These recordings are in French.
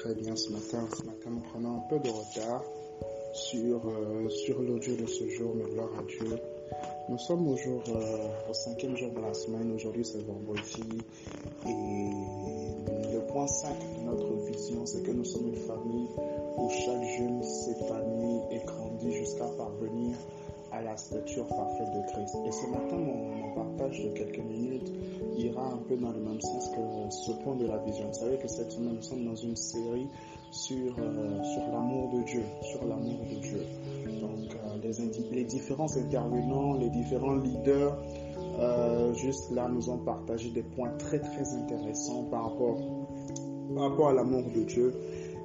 très bien ce matin. Ce matin, nous prenons un peu de retard sur, euh, sur l'audio de ce jour, mais gloire à Dieu. Nous sommes au jour, euh, au cinquième jour de la semaine. Aujourd'hui, c'est vendredi. Et le point 5 de notre vision, c'est que nous sommes une famille où chaque jeune s'épanouit et grandit jusqu'à parvenir à la stature parfaite de Christ. Et ce matin, mon, partage de quelques minutes ira un peu dans le même sens que ce point de la vision. Vous savez que cette semaine, nous sommes dans une série sur, euh, sur l'amour de Dieu, sur l'amour de Dieu. Donc, euh, les, les, différents intervenants, les différents leaders, euh, juste là, nous ont partagé des points très, très intéressants par rapport, par rapport à l'amour de Dieu.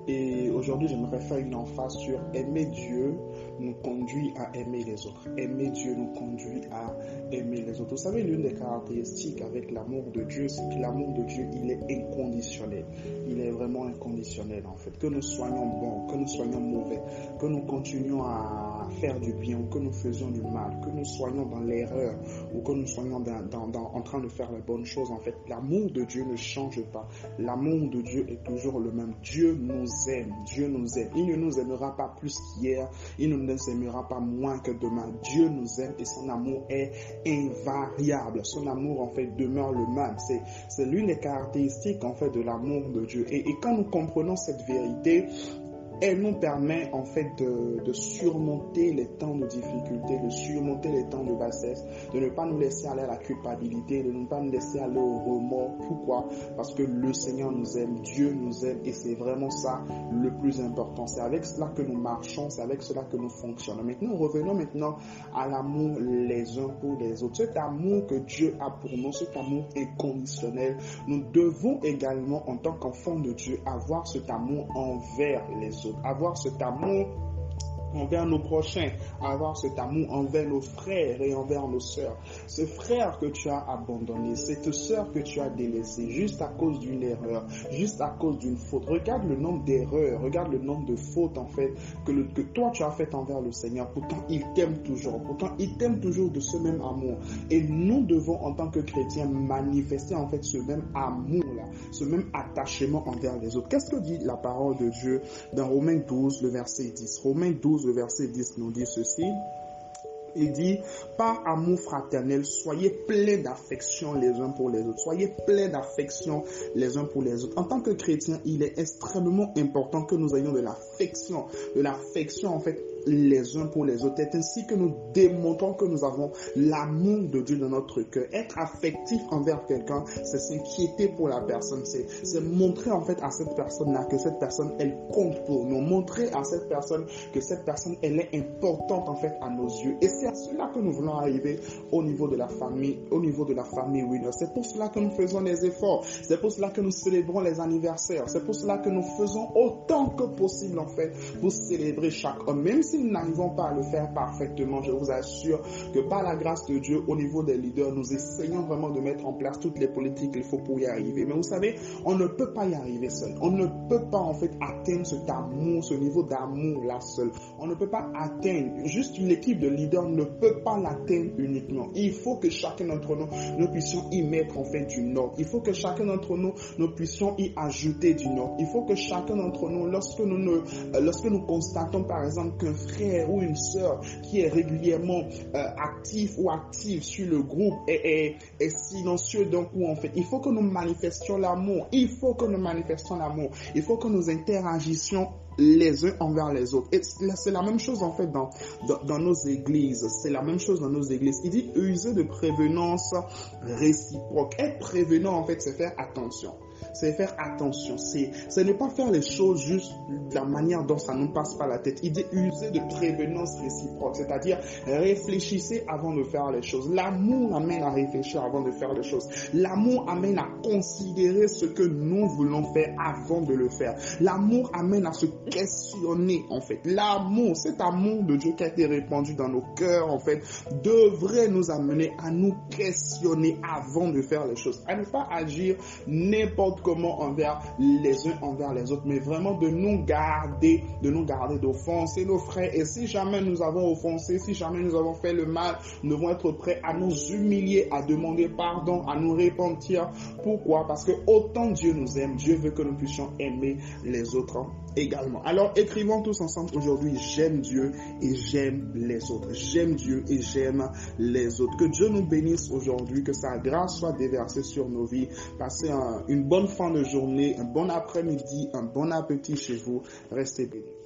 Et aujourd'hui, j'aimerais faire une emphase sur aimer Dieu nous conduit à aimer les autres. Aimer Dieu nous conduit à aimer les autres. Vous savez, l'une des caractéristiques avec l'amour de Dieu, c'est que l'amour de Dieu, il est inconditionnel. Il est vraiment inconditionnel, en fait. Que nous soyons bons, que nous soyons mauvais, que nous continuions à faire du bien ou que nous faisions du mal, que nous soyons dans l'erreur ou que nous soyons en train de faire les bonnes choses, en fait, l'amour de Dieu ne change pas. L'amour de Dieu est toujours le même. Dieu nous aime. Dieu nous aime. Il ne nous aimera pas plus qu'hier. Il ne nous aimera pas moins que demain. Dieu nous aime et son amour est invariable. Son amour, en fait, demeure le même. C'est, c'est l'une des caractéristiques, en fait, de l'amour de Dieu. Et, et quand nous comprenons cette vérité, elle nous permet en fait de, surmonter les temps de difficulté, de surmonter les temps de bassesse, de ne pas nous laisser aller à la culpabilité, de ne pas nous laisser aller au remords. Pourquoi? Parce que le Seigneur nous aime, Dieu nous aime et c'est vraiment ça le plus important. C'est avec cela que nous marchons, c'est avec cela que nous fonctionnons. Maintenant, revenons maintenant à l'amour les uns pour les autres. Cet amour que Dieu a pour nous, cet amour inconditionnel, nous devons également en tant qu'enfants de Dieu avoir cet amour envers les avoir cet amour envers nos prochains, avoir cet amour envers nos frères et envers nos sœurs. Ce frère que tu as abandonné, cette sœur que tu as délaissée juste à cause d'une erreur, juste à cause d'une faute. Regarde le nombre d'erreurs, regarde le nombre de fautes en fait que, toi tu as fait envers le Seigneur. Pourtant, il t'aime toujours. Pourtant, il t'aime toujours de ce même amour. Et nous devons en tant que chrétiens manifester en fait ce même amour-là, ce même attachement envers les autres. Qu'est-ce que dit la parole de Dieu dans Romains 12, le verset 10 Romains 12, le verset 10 nous dit ceci. Il dit, par amour fraternel, soyez pleins d'affection les uns pour les autres. Soyez pleins d'affection les uns pour les autres. En tant que chrétien, il est extrêmement important que nous ayons de l'affection. De l'affection, en fait, les uns pour les autres. C'est ainsi que nous démontrons que nous avons l'amour de Dieu dans notre cœur. Être affectif envers quelqu'un, c'est s'inquiéter pour la personne. C'est montrer en fait à cette personne-là que cette personne, elle compte pour nous. Montrer à cette personne que cette personne, elle est importante en fait à nos yeux. Et c'est à cela que nous voulons arriver au niveau de la famille, au niveau de la famille Winner. C'est pour cela que nous faisons des efforts. C'est pour cela que nous célébrons les anniversaires. C'est pour cela que nous faisons autant que possible en fait pour célébrer chaque homme. Même si nous n'arrivons pas à le faire parfaitement, je vous assure que par la grâce de Dieu, au niveau des leaders, nous essayons vraiment de mettre en place toutes les politiques qu'il faut pour y arriver. Mais vous savez, on ne peut pas y arriver seul. On ne peut pas en fait atteindre cet amour, ce niveau d'amour là seul. On ne peut pas atteindre. Juste une équipe de leaders ne peut pas l'atteindre uniquement. Il faut que chacun d'entre nous, nous puissions y mettre en fait du nord. Il faut que chacun d'entre nous, nous puissions y ajouter du nord. Il faut que chacun d'entre nous, lorsque nous, ne, lorsque nous constatons par exemple qu'un frère ou une sœur qui est régulièrement euh, actif ou active sur le groupe et est, silencieux d'un coup en fait. Il faut que nous manifestions l'amour. Il faut que nous manifestions l'amour. Il faut que nous interagissions les uns envers les autres. Et c'est la même chose en fait dans, dans, dans nos églises. C'est la même chose dans nos églises. Il dit user de prévenance réciproque. Être prévenant en fait, c'est faire attention c'est faire attention. C'est, c'est ne pas faire les choses juste de la manière dont ça nous passe par la tête. Il dit user de prévenance réciproque, c'est-à-dire réfléchissez avant de faire les choses. L'amour amène à réfléchir avant de faire les choses. L'amour amène à considérer ce que nous voulons faire avant de le faire. L'amour amène à se questionner, en fait. L'amour, cet amour de Dieu qui a été répandu dans nos cœurs, en fait, devrait nous amener à nous questionner avant de faire les choses, à ne pas agir n'importe comment envers les uns envers les autres, mais vraiment de nous garder, de nous garder d'offenser nos frères. Et si jamais nous avons offensé, si jamais nous avons fait le mal, nous devons être prêts à nous humilier, à demander pardon, à nous repentir. Pourquoi? Parce que autant Dieu nous aime, Dieu veut que nous puissions aimer les autres également. Alors écrivons tous ensemble aujourd'hui, j'aime Dieu et j'aime les autres. J'aime Dieu et j'aime les autres. Que Dieu nous bénisse aujourd'hui, que sa grâce soit déversée sur nos vies. Passez une bonne fin de journée, un bon après-midi, un bon appétit chez vous. Restez bénis.